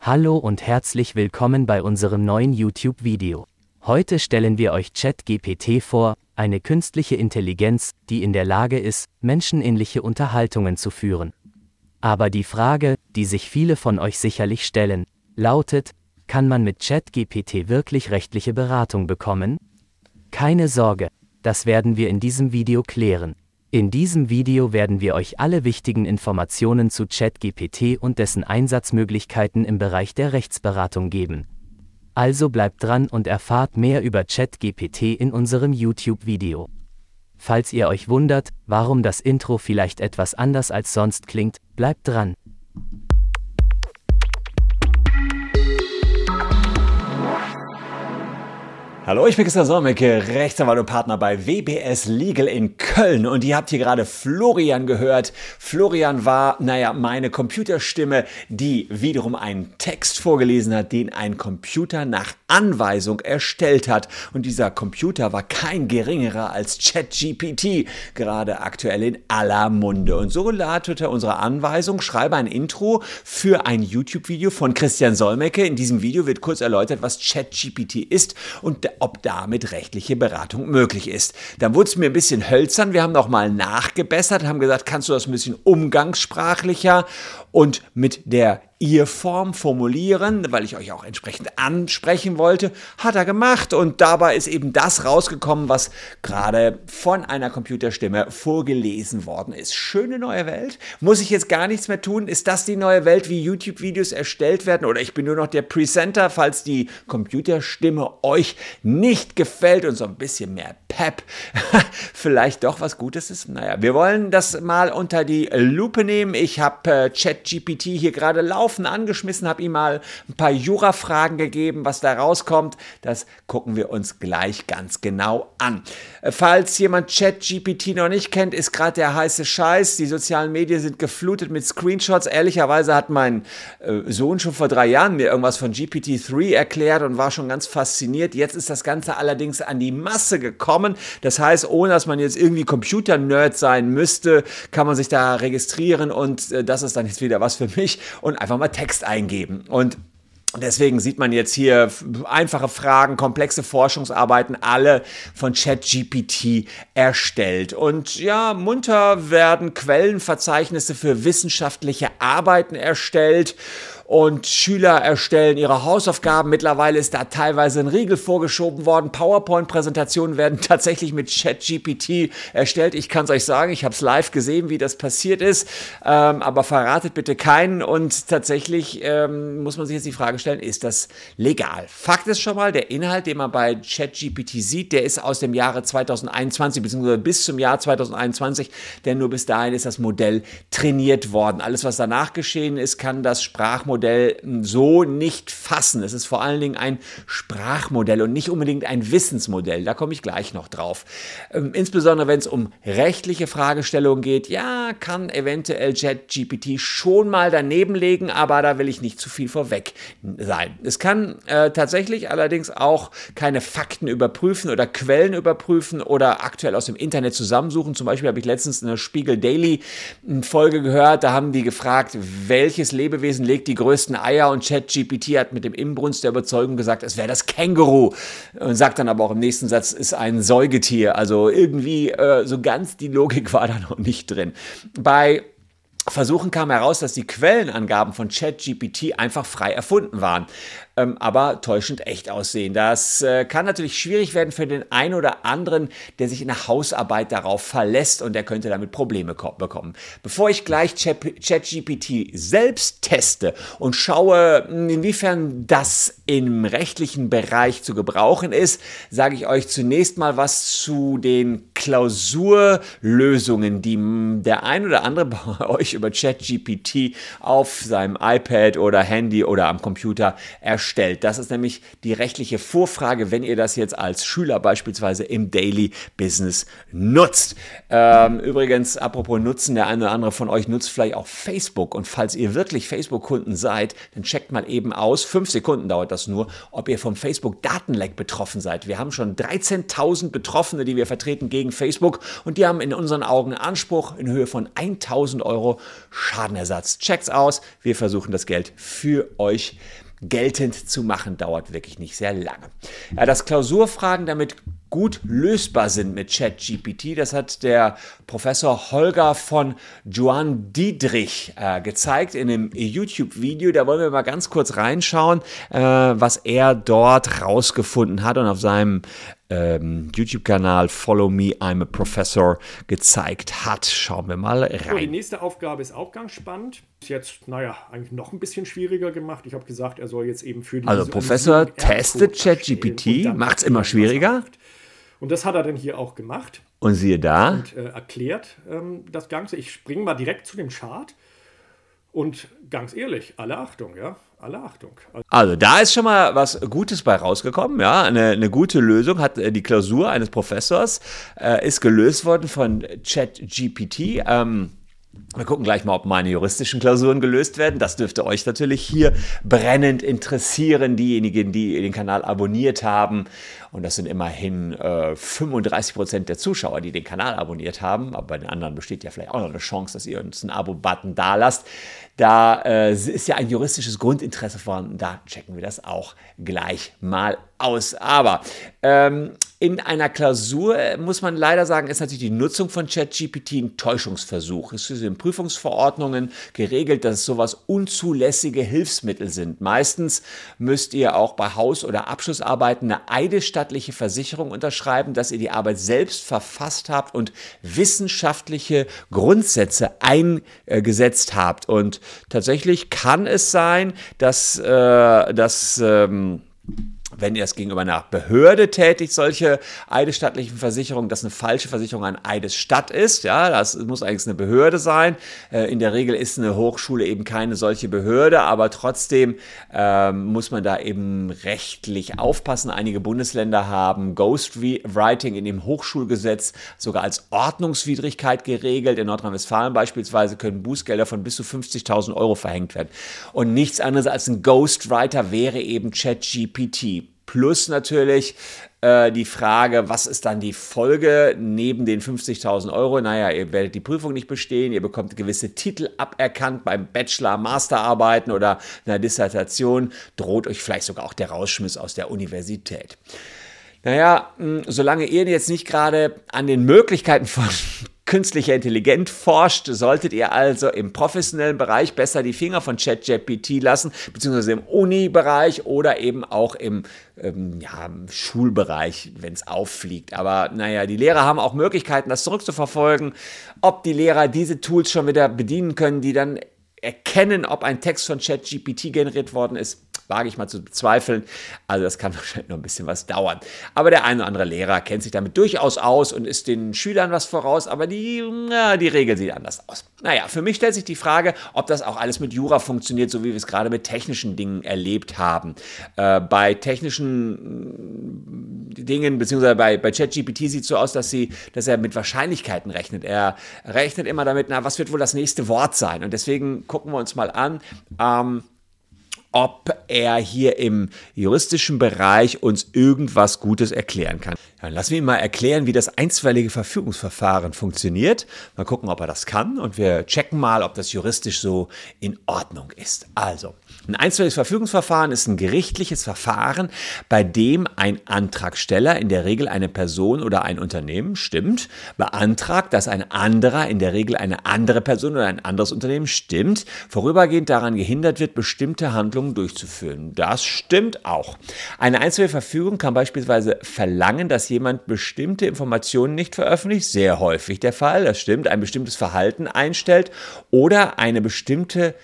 Hallo und herzlich willkommen bei unserem neuen YouTube-Video. Heute stellen wir euch ChatGPT vor, eine künstliche Intelligenz, die in der Lage ist, menschenähnliche Unterhaltungen zu führen. Aber die Frage, die sich viele von euch sicherlich stellen, lautet, kann man mit ChatGPT wirklich rechtliche Beratung bekommen? Keine Sorge, das werden wir in diesem Video klären. In diesem Video werden wir euch alle wichtigen Informationen zu ChatGPT und dessen Einsatzmöglichkeiten im Bereich der Rechtsberatung geben. Also bleibt dran und erfahrt mehr über ChatGPT in unserem YouTube-Video. Falls ihr euch wundert, warum das Intro vielleicht etwas anders als sonst klingt, bleibt dran. Hallo, ich bin Christian Solmecke, Rechtsanwalt und Partner bei WBS Legal in Köln und ihr habt hier gerade Florian gehört. Florian war, naja, meine Computerstimme, die wiederum einen Text vorgelesen hat, den ein Computer nach Anweisung erstellt hat. Und dieser Computer war kein geringerer als ChatGPT, gerade aktuell in aller Munde. Und so lautete unsere Anweisung, schreibe ein Intro für ein YouTube-Video von Christian Solmecke. In diesem Video wird kurz erläutert, was ChatGPT ist und ob damit rechtliche Beratung möglich ist. Dann wurde es mir ein bisschen hölzern. Wir haben nochmal nachgebessert, haben gesagt, kannst du das ein bisschen umgangssprachlicher und mit der Ihr-Form formulieren, weil ich euch auch entsprechend ansprechen wollte, hat er gemacht und dabei ist eben das rausgekommen, was gerade von einer Computerstimme vorgelesen worden ist. Schöne neue Welt. Muss ich jetzt gar nichts mehr tun? Ist das die neue Welt, wie YouTube-Videos erstellt werden oder ich bin nur noch der Presenter, falls die Computerstimme euch nicht gefällt und so ein bisschen mehr Pep vielleicht doch was Gutes ist? Naja, wir wollen das mal unter die Lupe nehmen. Ich habe äh, ChatGPT hier gerade laufen angeschmissen, habe ihm mal ein paar Jura-Fragen gegeben, was da rauskommt. Das gucken wir uns gleich ganz genau an. Äh, falls jemand ChatGPT noch nicht kennt, ist gerade der heiße Scheiß. Die sozialen Medien sind geflutet mit Screenshots. Ehrlicherweise hat mein äh, Sohn schon vor drei Jahren mir irgendwas von GPT-3 erklärt und war schon ganz fasziniert. Jetzt ist das Ganze allerdings an die Masse gekommen. Das heißt, ohne dass man jetzt irgendwie Computer-Nerd sein müsste, kann man sich da registrieren und äh, das ist dann jetzt wieder was für mich und einfach mal Text eingeben. Und Deswegen sieht man jetzt hier einfache Fragen, komplexe Forschungsarbeiten, alle von ChatGPT erstellt. Und ja, munter werden Quellenverzeichnisse für wissenschaftliche Arbeiten erstellt und Schüler erstellen ihre Hausaufgaben. Mittlerweile ist da teilweise ein Riegel vorgeschoben worden. PowerPoint-Präsentationen werden tatsächlich mit ChatGPT erstellt. Ich kann es euch sagen, ich habe es live gesehen, wie das passiert ist, ähm, aber verratet bitte keinen. Und tatsächlich ähm, muss man sich jetzt die Frage stellen, ist das legal? Fakt ist schon mal, der Inhalt, den man bei ChatGPT sieht, der ist aus dem Jahre 2021, beziehungsweise bis zum Jahr 2021, denn nur bis dahin ist das Modell trainiert worden. Alles, was danach geschehen ist, kann das Sprachmodell Sprachmodell so nicht fassen. Es ist vor allen Dingen ein Sprachmodell und nicht unbedingt ein Wissensmodell. Da komme ich gleich noch drauf. Ähm, insbesondere wenn es um rechtliche Fragestellungen geht, ja, kann eventuell ChatGPT schon mal daneben legen, aber da will ich nicht zu viel vorweg sein. Es kann äh, tatsächlich allerdings auch keine Fakten überprüfen oder Quellen überprüfen oder aktuell aus dem Internet zusammensuchen. Zum Beispiel habe ich letztens eine Spiegel Daily Folge gehört, da haben die gefragt, welches Lebewesen legt die größte größten Eier und ChatGPT hat mit dem Inbrunst der Überzeugung gesagt, es wäre das Känguru und sagt dann aber auch im nächsten Satz, ist ein Säugetier. Also irgendwie äh, so ganz die Logik war da noch nicht drin. Bei Versuchen kam heraus, dass die Quellenangaben von ChatGPT einfach frei erfunden waren ähm, aber täuschend echt aussehen. Das äh, kann natürlich schwierig werden für den einen oder anderen, der sich in der Hausarbeit darauf verlässt und der könnte damit Probleme bekommen. Bevor ich gleich ChatGPT selbst teste und schaue, hm, inwiefern das im rechtlichen Bereich zu gebrauchen ist, sage ich euch zunächst mal was zu den Klausurlösungen, die hm, der ein oder andere bei euch über ChatGPT auf seinem iPad oder Handy oder am Computer erstellt stellt. Das ist nämlich die rechtliche Vorfrage, wenn ihr das jetzt als Schüler beispielsweise im Daily Business nutzt. Ähm, übrigens, apropos Nutzen, der eine oder andere von euch nutzt vielleicht auch Facebook. Und falls ihr wirklich Facebook-Kunden seid, dann checkt mal eben aus, fünf Sekunden dauert das nur, ob ihr vom Facebook-Datenleck betroffen seid. Wir haben schon 13.000 Betroffene, die wir vertreten gegen Facebook und die haben in unseren Augen Anspruch in Höhe von 1000 Euro Schadenersatz. Checkt's aus, wir versuchen das Geld für euch geltend zu machen, dauert wirklich nicht sehr lange. Ja, dass Klausurfragen damit gut lösbar sind mit ChatGPT. Das hat der Professor Holger von Joan Diedrich äh, gezeigt in einem YouTube-Video. Da wollen wir mal ganz kurz reinschauen, äh, was er dort rausgefunden hat und auf seinem ähm, YouTube-Kanal Follow Me, I'm a Professor gezeigt hat. Schauen wir mal rein. So, die nächste Aufgabe ist auch ganz spannend. Ist jetzt, naja, eigentlich noch ein bisschen schwieriger gemacht. Ich habe gesagt, er soll jetzt eben für die. Also Professor testet ChatGPT, macht es immer schwieriger. Und das hat er dann hier auch gemacht. Und siehe da. Und äh, erklärt ähm, das Ganze. Ich springe mal direkt zu dem Chart. Und ganz ehrlich, alle Achtung, ja. Alle Achtung. Also da ist schon mal was Gutes bei rausgekommen, ja. Eine, eine gute Lösung hat äh, die Klausur eines Professors, äh, ist gelöst worden von ChatGPT. Ähm, wir gucken gleich mal, ob meine juristischen Klausuren gelöst werden. Das dürfte euch natürlich hier brennend interessieren, diejenigen, die den Kanal abonniert haben. Und das sind immerhin äh, 35 Prozent der Zuschauer, die den Kanal abonniert haben. Aber bei den anderen besteht ja vielleicht auch noch eine Chance, dass ihr uns einen Abo-Button da lasst. Da äh, ist ja ein juristisches Grundinteresse vorhanden. Da checken wir das auch gleich mal aus. Aber ähm, in einer Klausur muss man leider sagen, ist natürlich die Nutzung von ChatGPT ein Täuschungsversuch. Es ist in Prüfungsverordnungen geregelt, dass sowas unzulässige Hilfsmittel sind. Meistens müsst ihr auch bei Haus- oder Abschlussarbeiten eine eidesstattliche Versicherung unterschreiben, dass ihr die Arbeit selbst verfasst habt und wissenschaftliche Grundsätze eingesetzt habt. Und tatsächlich kann es sein, dass, äh, dass ähm, wenn ihr es gegenüber einer Behörde tätigt, solche eidesstattlichen Versicherungen, dass eine falsche Versicherung ein Eidesstadt ist. Ja, das muss eigentlich eine Behörde sein. Äh, in der Regel ist eine Hochschule eben keine solche Behörde, aber trotzdem ähm, muss man da eben rechtlich aufpassen. Einige Bundesländer haben Ghostwriting in dem Hochschulgesetz sogar als Ordnungswidrigkeit geregelt. In Nordrhein-Westfalen beispielsweise können Bußgelder von bis zu 50.000 Euro verhängt werden. Und nichts anderes als ein Ghostwriter wäre eben ChatGPT. Plus natürlich äh, die Frage, was ist dann die Folge neben den 50.000 Euro? Naja, ihr werdet die Prüfung nicht bestehen, ihr bekommt gewisse Titel aberkannt beim Bachelor, Masterarbeiten oder einer Dissertation, droht euch vielleicht sogar auch der Rausschmiss aus der Universität. Naja, solange ihr jetzt nicht gerade an den Möglichkeiten von künstlicher Intelligenz forscht, solltet ihr also im professionellen Bereich besser die Finger von ChatGPT lassen, beziehungsweise im Uni-Bereich oder eben auch im ähm, ja, Schulbereich, wenn es auffliegt. Aber naja, die Lehrer haben auch Möglichkeiten, das zurückzuverfolgen, ob die Lehrer diese Tools schon wieder bedienen können, die dann erkennen, ob ein Text von ChatGPT generiert worden ist wage ich mal zu bezweifeln. Also das kann wahrscheinlich noch ein bisschen was dauern. Aber der eine oder andere Lehrer kennt sich damit durchaus aus und ist den Schülern was voraus, aber die, na, die Regel sieht anders aus. Naja, für mich stellt sich die Frage, ob das auch alles mit Jura funktioniert, so wie wir es gerade mit technischen Dingen erlebt haben. Äh, bei technischen mm, Dingen, beziehungsweise bei, bei ChatGPT sieht es so aus, dass, sie, dass er mit Wahrscheinlichkeiten rechnet. Er rechnet immer damit, na, was wird wohl das nächste Wort sein? Und deswegen gucken wir uns mal an, ähm, ob er hier im juristischen Bereich uns irgendwas Gutes erklären kann. Dann lassen wir ihn mal erklären, wie das einstweilige Verfügungsverfahren funktioniert. Mal gucken, ob er das kann und wir checken mal, ob das juristisch so in Ordnung ist. Also, ein einstweiliges Verfügungsverfahren ist ein gerichtliches Verfahren, bei dem ein Antragsteller, in der Regel eine Person oder ein Unternehmen, stimmt, beantragt, dass ein anderer, in der Regel eine andere Person oder ein anderes Unternehmen, stimmt, vorübergehend daran gehindert wird, bestimmte Handlungen durchzuführen. Das stimmt auch. Eine einstweilige Verfügung kann beispielsweise verlangen, dass jemand bestimmte Informationen nicht veröffentlicht, sehr häufig der Fall, das stimmt, ein bestimmtes Verhalten einstellt oder eine bestimmte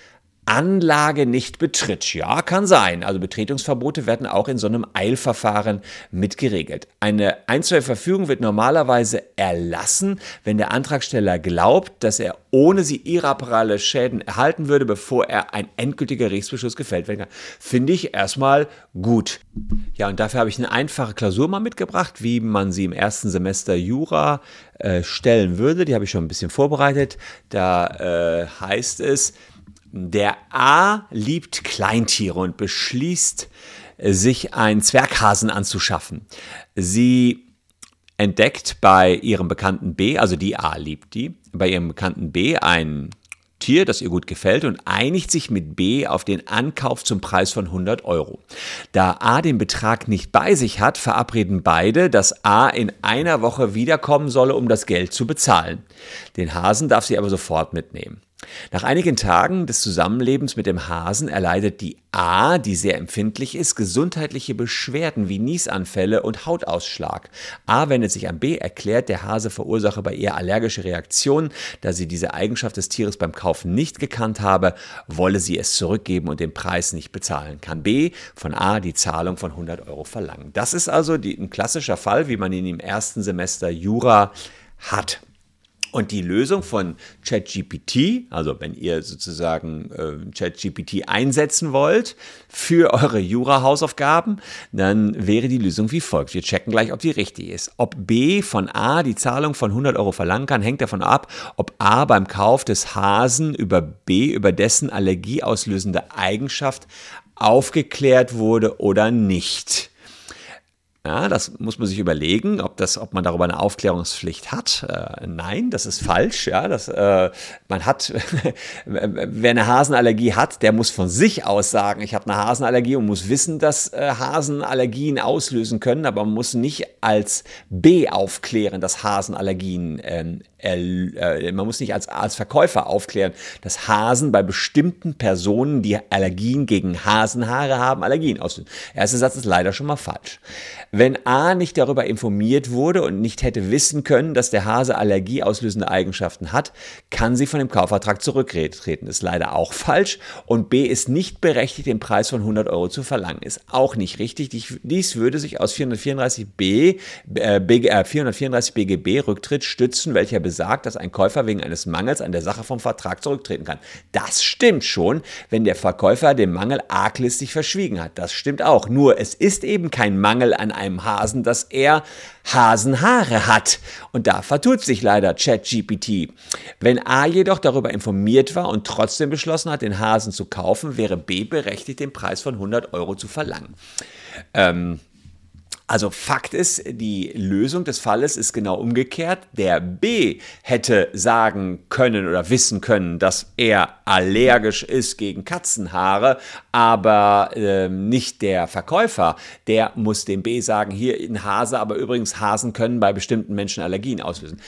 Anlage nicht betritt. Ja, kann sein. Also Betretungsverbote werden auch in so einem Eilverfahren mit geregelt. Eine Einzelverfügung wird normalerweise erlassen, wenn der Antragsteller glaubt, dass er ohne sie irreparable Schäden erhalten würde, bevor er ein endgültiger Rechtsbeschluss gefällt werden kann. Finde ich erstmal gut. Ja, und dafür habe ich eine einfache Klausur mal mitgebracht, wie man sie im ersten Semester Jura äh, stellen würde. Die habe ich schon ein bisschen vorbereitet. Da äh, heißt es, der A liebt Kleintiere und beschließt, sich einen Zwerghasen anzuschaffen. Sie entdeckt bei ihrem Bekannten B, also die A liebt die, bei ihrem Bekannten B ein Tier, das ihr gut gefällt und einigt sich mit B auf den Ankauf zum Preis von 100 Euro. Da A den Betrag nicht bei sich hat, verabreden beide, dass A in einer Woche wiederkommen solle, um das Geld zu bezahlen. Den Hasen darf sie aber sofort mitnehmen. Nach einigen Tagen des Zusammenlebens mit dem Hasen erleidet die A, die sehr empfindlich ist, gesundheitliche Beschwerden wie Niesanfälle und Hautausschlag. A wendet sich an B, erklärt, der Hase verursache bei ihr allergische Reaktionen, da sie diese Eigenschaft des Tieres beim Kaufen nicht gekannt habe, wolle sie es zurückgeben und den Preis nicht bezahlen. Kann B von A die Zahlung von 100 Euro verlangen. Das ist also die, ein klassischer Fall, wie man ihn im ersten Semester Jura hat. Und die Lösung von ChatGPT, also wenn ihr sozusagen äh, ChatGPT einsetzen wollt für eure Jura-Hausaufgaben, dann wäre die Lösung wie folgt. Wir checken gleich, ob die richtig ist. Ob B von A die Zahlung von 100 Euro verlangen kann, hängt davon ab, ob A beim Kauf des Hasen über B, über dessen allergieauslösende Eigenschaft aufgeklärt wurde oder nicht. Ja, das muss man sich überlegen, ob, das, ob man darüber eine Aufklärungspflicht hat. Äh, nein, das ist falsch. Ja, das, äh, man hat, wer eine Hasenallergie hat, der muss von sich aus sagen, ich habe eine Hasenallergie und muss wissen, dass äh, Hasenallergien auslösen können, aber man muss nicht als B aufklären, dass Hasenallergien ähm, äh, man muss nicht als, als Verkäufer aufklären, dass Hasen bei bestimmten Personen, die Allergien gegen Hasenhaare haben, Allergien auslösen. Erster Satz ist leider schon mal falsch. Wenn A nicht darüber informiert wurde und nicht hätte wissen können, dass der Hase allergieauslösende Eigenschaften hat, kann sie von dem Kaufvertrag zurücktreten. Ist leider auch falsch. Und B ist nicht berechtigt, den Preis von 100 Euro zu verlangen. Ist auch nicht richtig. Dies würde sich aus 434b, äh, äh, 434 BGB Rücktritt stützen, welcher besagt, dass ein Käufer wegen eines Mangels an der Sache vom Vertrag zurücktreten kann. Das stimmt schon, wenn der Verkäufer den Mangel arglistig verschwiegen hat. Das stimmt auch. Nur es ist eben kein Mangel an einem Hasen, dass er Hasenhaare hat. Und da vertut sich leider ChatGPT. Wenn A jedoch darüber informiert war und trotzdem beschlossen hat, den Hasen zu kaufen, wäre B berechtigt, den Preis von 100 Euro zu verlangen. Ähm, also Fakt ist, die Lösung des Falles ist genau umgekehrt. Der B hätte sagen können oder wissen können, dass er allergisch ist gegen Katzenhaare, aber äh, nicht der Verkäufer. Der muss dem B sagen, hier ein Hase, aber übrigens Hasen können bei bestimmten Menschen Allergien auslösen.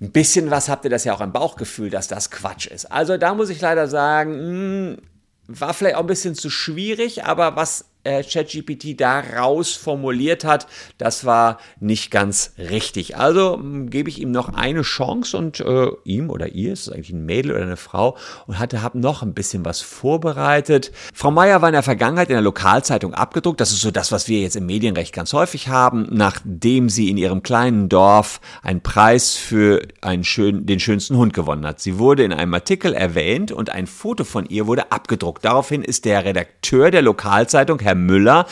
Ein bisschen was habt ihr das ja auch im Bauchgefühl, dass das Quatsch ist. Also da muss ich leider sagen, mh, hm, war vielleicht auch ein bisschen zu schwierig, aber was ChatGPT daraus formuliert hat, das war nicht ganz richtig. Also gebe ich ihm noch eine Chance und äh, ihm oder ihr, ist eigentlich ein Mädel oder eine Frau, und hatte habe noch ein bisschen was vorbereitet. Frau Meier war in der Vergangenheit in der Lokalzeitung abgedruckt. Das ist so das, was wir jetzt im Medienrecht ganz häufig haben, nachdem sie in ihrem kleinen Dorf einen Preis für einen schön, den schönsten Hund gewonnen hat. Sie wurde in einem Artikel erwähnt und ein Foto von ihr wurde abgedruckt. Daraufhin ist der Redakteur der Lokalzeitung, Herr Herr Müller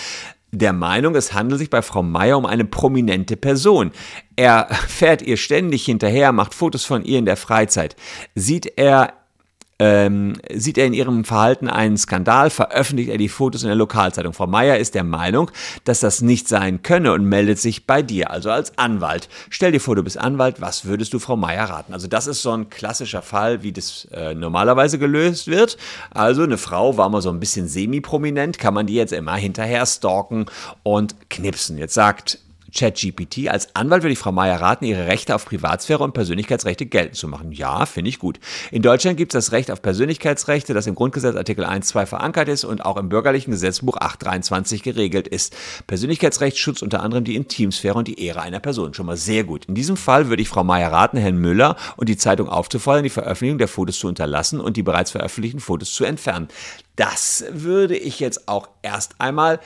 der Meinung, es handelt sich bei Frau Meier um eine prominente Person. Er fährt ihr ständig hinterher, macht Fotos von ihr in der Freizeit. Sieht er ähm, sieht er in ihrem Verhalten einen Skandal, veröffentlicht er die Fotos in der Lokalzeitung. Frau Meier ist der Meinung, dass das nicht sein könne und meldet sich bei dir, also als Anwalt. Stell dir vor, du bist Anwalt, was würdest du Frau Meier raten? Also das ist so ein klassischer Fall, wie das äh, normalerweise gelöst wird. Also eine Frau war mal so ein bisschen semi-prominent, kann man die jetzt immer hinterher stalken und knipsen. Jetzt sagt ChatGPT. Als Anwalt würde ich Frau Meier raten, ihre Rechte auf Privatsphäre und Persönlichkeitsrechte geltend zu machen. Ja, finde ich gut. In Deutschland gibt es das Recht auf Persönlichkeitsrechte, das im Grundgesetz Artikel 1.2 verankert ist und auch im bürgerlichen Gesetzbuch 823 geregelt ist. Persönlichkeitsrecht schützt unter anderem die Intimsphäre und die Ehre einer Person. Schon mal sehr gut. In diesem Fall würde ich Frau Meier raten, Herrn Müller und die Zeitung aufzufordern, die Veröffentlichung der Fotos zu unterlassen und die bereits veröffentlichten Fotos zu entfernen. Das würde ich jetzt auch erst einmal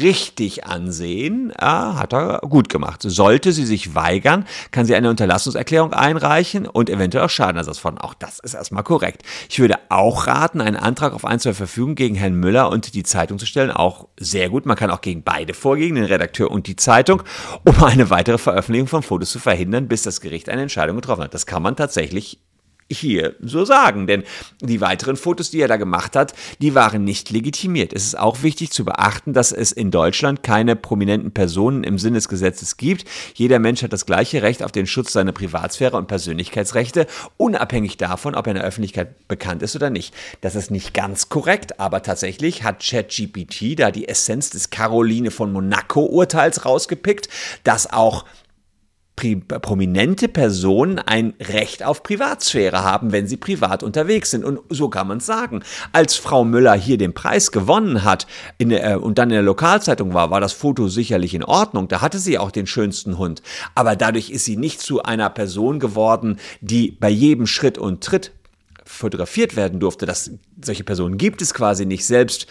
richtig ansehen, ja, hat er gut gemacht. Sollte sie sich weigern, kann sie eine Unterlassungserklärung einreichen und eventuell auch Schadenersatz fordern. Auch das ist erstmal korrekt. Ich würde auch raten, einen Antrag auf Einzelverfügung gegen Herrn Müller und die Zeitung zu stellen. Auch sehr gut. Man kann auch gegen beide vorgehen, den Redakteur und die Zeitung, um eine weitere Veröffentlichung von Fotos zu verhindern, bis das Gericht eine Entscheidung getroffen hat. Das kann man tatsächlich hier so sagen. Denn die weiteren Fotos, die er da gemacht hat, die waren nicht legitimiert. Es ist auch wichtig zu beachten, dass es in Deutschland keine prominenten Personen im Sinne des Gesetzes gibt. Jeder Mensch hat das gleiche Recht auf den Schutz seiner Privatsphäre und Persönlichkeitsrechte, unabhängig davon, ob er in der Öffentlichkeit bekannt ist oder nicht. Das ist nicht ganz korrekt, aber tatsächlich hat ChatGPT da die Essenz des Caroline von Monaco-Urteils rausgepickt, dass auch prominente Personen ein Recht auf Privatsphäre haben, wenn sie privat unterwegs sind. Und so kann man es sagen. Als Frau Müller hier den Preis gewonnen hat der, äh, und dann in der Lokalzeitung war, war das Foto sicherlich in Ordnung. Da hatte sie auch den schönsten Hund. Aber dadurch ist sie nicht zu einer Person geworden, die bei jedem Schritt und Tritt fotografiert werden durfte. Das, solche Personen gibt es quasi nicht. Selbst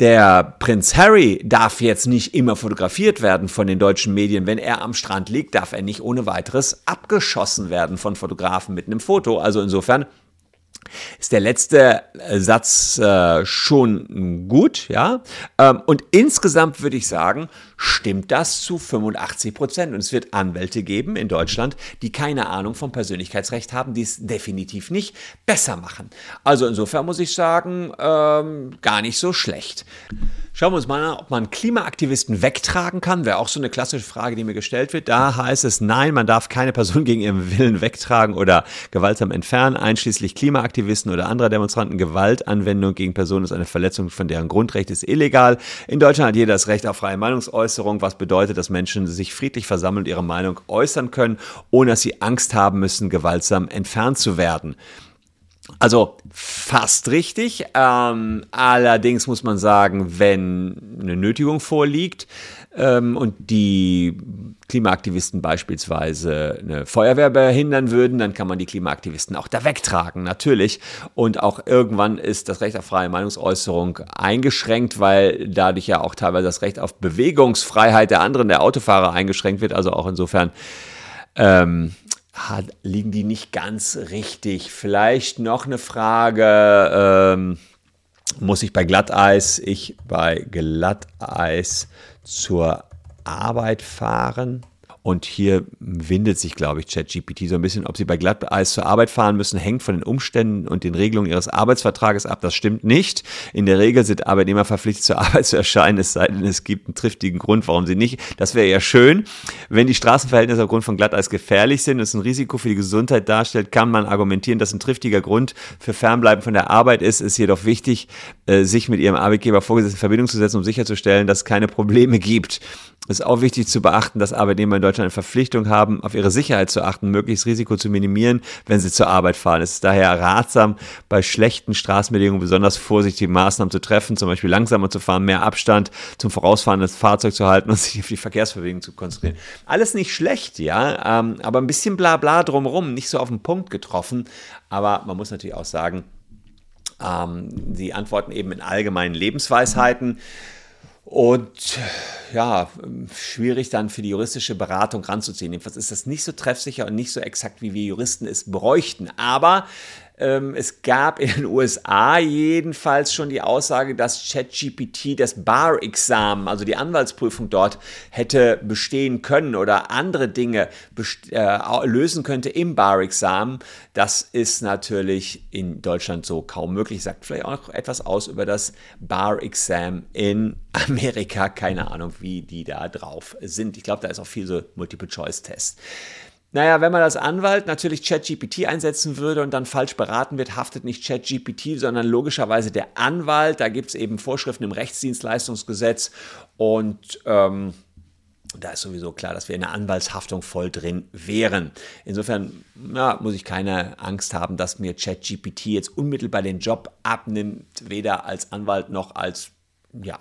der Prinz Harry darf jetzt nicht immer fotografiert werden von den deutschen Medien. Wenn er am Strand liegt, darf er nicht ohne weiteres abgeschossen werden von Fotografen mit einem Foto. Also insofern ist der letzte äh, Satz äh, schon gut, ja. Ähm, und insgesamt würde ich sagen, stimmt das zu 85 Prozent. Und es wird Anwälte geben in Deutschland, die keine Ahnung vom Persönlichkeitsrecht haben, die es definitiv nicht besser machen. Also insofern muss ich sagen, ähm, gar nicht so schlecht. Schauen wir uns mal an, ob man Klimaaktivisten wegtragen kann. Wäre auch so eine klassische Frage, die mir gestellt wird. Da heißt es, nein, man darf keine Person gegen ihren Willen wegtragen oder gewaltsam entfernen, einschließlich Klimaaktivisten oder anderer Demonstranten. Gewaltanwendung gegen Personen ist eine Verletzung von deren Grundrecht, ist illegal. In Deutschland hat jeder das Recht auf freie Meinungsäußerung, was bedeutet, dass Menschen sich friedlich versammeln und ihre Meinung äußern können, ohne dass sie Angst haben müssen, gewaltsam entfernt zu werden. Also fast richtig. Ähm, allerdings muss man sagen, wenn eine Nötigung vorliegt ähm, und die Klimaaktivisten beispielsweise eine Feuerwehr behindern würden, dann kann man die Klimaaktivisten auch da wegtragen, natürlich. Und auch irgendwann ist das Recht auf freie Meinungsäußerung eingeschränkt, weil dadurch ja auch teilweise das Recht auf Bewegungsfreiheit der anderen, der Autofahrer, eingeschränkt wird. Also auch insofern. Ähm, hat, liegen die nicht ganz richtig. Vielleicht noch eine Frage, ähm, muss ich bei Glatteis, ich bei Glatteis zur Arbeit fahren? Und hier windet sich, glaube ich, ChatGPT so ein bisschen, ob sie bei Glatteis zur Arbeit fahren müssen, hängt von den Umständen und den Regelungen ihres Arbeitsvertrages ab. Das stimmt nicht. In der Regel sind Arbeitnehmer verpflichtet, zur Arbeit zu erscheinen, es sei denn, es gibt einen triftigen Grund, warum sie nicht. Das wäre ja schön. Wenn die Straßenverhältnisse aufgrund von Glatteis gefährlich sind und es ein Risiko für die Gesundheit darstellt, kann man argumentieren, dass ein triftiger Grund für Fernbleiben von der Arbeit ist. Es ist jedoch wichtig, äh, sich mit ihrem Arbeitgeber vorgesetzt in Verbindung zu setzen, um sicherzustellen, dass es keine Probleme gibt. Es ist auch wichtig zu beachten, dass Arbeitnehmer in Deutschland eine Verpflichtung haben, auf ihre Sicherheit zu achten, möglichst Risiko zu minimieren, wenn sie zur Arbeit fahren. Es ist daher ratsam, bei schlechten Straßenbedingungen besonders vorsichtige Maßnahmen zu treffen, zum Beispiel langsamer zu fahren, mehr Abstand zum vorausfahrenden Fahrzeug zu halten und sich auf die Verkehrsbewegung zu konzentrieren. Alles nicht schlecht, ja, ähm, aber ein bisschen Blabla drumherum, nicht so auf den Punkt getroffen. Aber man muss natürlich auch sagen, ähm, sie antworten eben in allgemeinen Lebensweisheiten. Und ja, schwierig dann für die juristische Beratung ranzuziehen. Jedenfalls ist das nicht so treffsicher und nicht so exakt, wie wir Juristen es bräuchten. Aber es gab in den USA jedenfalls schon die Aussage, dass ChatGPT das Bar-Examen, also die Anwaltsprüfung dort, hätte bestehen können oder andere Dinge äh, lösen könnte im Bar-Examen. Das ist natürlich in Deutschland so kaum möglich. Sagt vielleicht auch noch etwas aus über das Bar-Exam in Amerika. Keine Ahnung, wie die da drauf sind. Ich glaube, da ist auch viel so Multiple-Choice-Test. Naja, wenn man als Anwalt natürlich ChatGPT einsetzen würde und dann falsch beraten wird, haftet nicht ChatGPT, sondern logischerweise der Anwalt. Da gibt es eben Vorschriften im Rechtsdienstleistungsgesetz und ähm, da ist sowieso klar, dass wir in der Anwaltshaftung voll drin wären. Insofern ja, muss ich keine Angst haben, dass mir ChatGPT jetzt unmittelbar den Job abnimmt, weder als Anwalt noch als ja,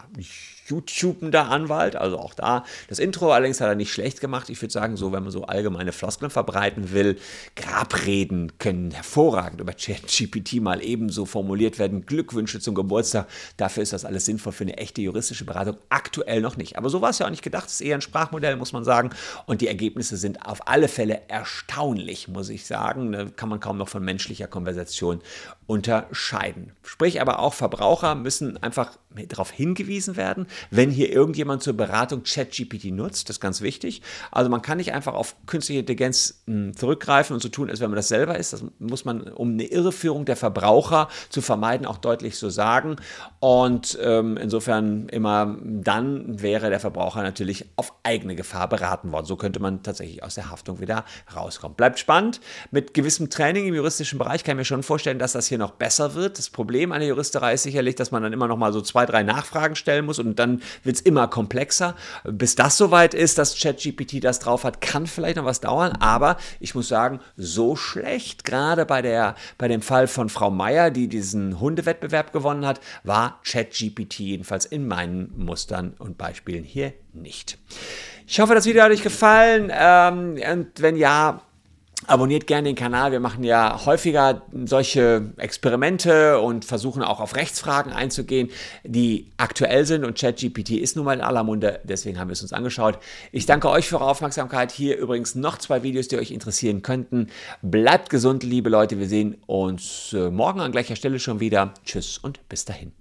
YouTubender Anwalt, also auch da. Das Intro allerdings hat er nicht schlecht gemacht. Ich würde sagen, so, wenn man so allgemeine Floskeln verbreiten will, Grabreden können hervorragend über ChatGPT mal ebenso formuliert werden. Glückwünsche zum Geburtstag. Dafür ist das alles sinnvoll für eine echte juristische Beratung. Aktuell noch nicht. Aber so war es ja auch nicht gedacht. Es ist eher ein Sprachmodell, muss man sagen. Und die Ergebnisse sind auf alle Fälle erstaunlich, muss ich sagen. Da kann man kaum noch von menschlicher Konversation unterscheiden. Sprich aber auch Verbraucher müssen einfach darauf hingewiesen werden, wenn hier irgendjemand zur Beratung ChatGPT nutzt. Das ist ganz wichtig. Also man kann nicht einfach auf künstliche Intelligenz hm, zurückgreifen und so tun, als wenn man das selber ist. Das muss man, um eine Irreführung der Verbraucher zu vermeiden, auch deutlich so sagen. Und ähm, insofern immer dann wäre der Verbraucher natürlich auf eigene Gefahr beraten worden. So könnte man tatsächlich aus der Haftung wieder rauskommen. Bleibt spannend. Mit gewissem Training im juristischen Bereich kann ich mir schon vorstellen, dass das hier noch besser wird. Das Problem an der Juristerei ist sicherlich, dass man dann immer noch mal so zwei, drei Nachfragen stellen muss und dann wird es immer komplexer. Bis das soweit ist, dass ChatGPT das drauf hat, kann vielleicht noch was dauern, aber ich muss sagen, so schlecht, gerade bei, der, bei dem Fall von Frau Meier, die diesen Hundewettbewerb gewonnen hat, war ChatGPT jedenfalls in meinen Mustern und Beispielen hier nicht. Ich hoffe, das Video hat euch gefallen ähm, und wenn ja, Abonniert gerne den Kanal. Wir machen ja häufiger solche Experimente und versuchen auch auf Rechtsfragen einzugehen, die aktuell sind. Und ChatGPT ist nun mal in aller Munde. Deswegen haben wir es uns angeschaut. Ich danke euch für eure Aufmerksamkeit. Hier übrigens noch zwei Videos, die euch interessieren könnten. Bleibt gesund, liebe Leute. Wir sehen uns äh, morgen an gleicher Stelle schon wieder. Tschüss und bis dahin.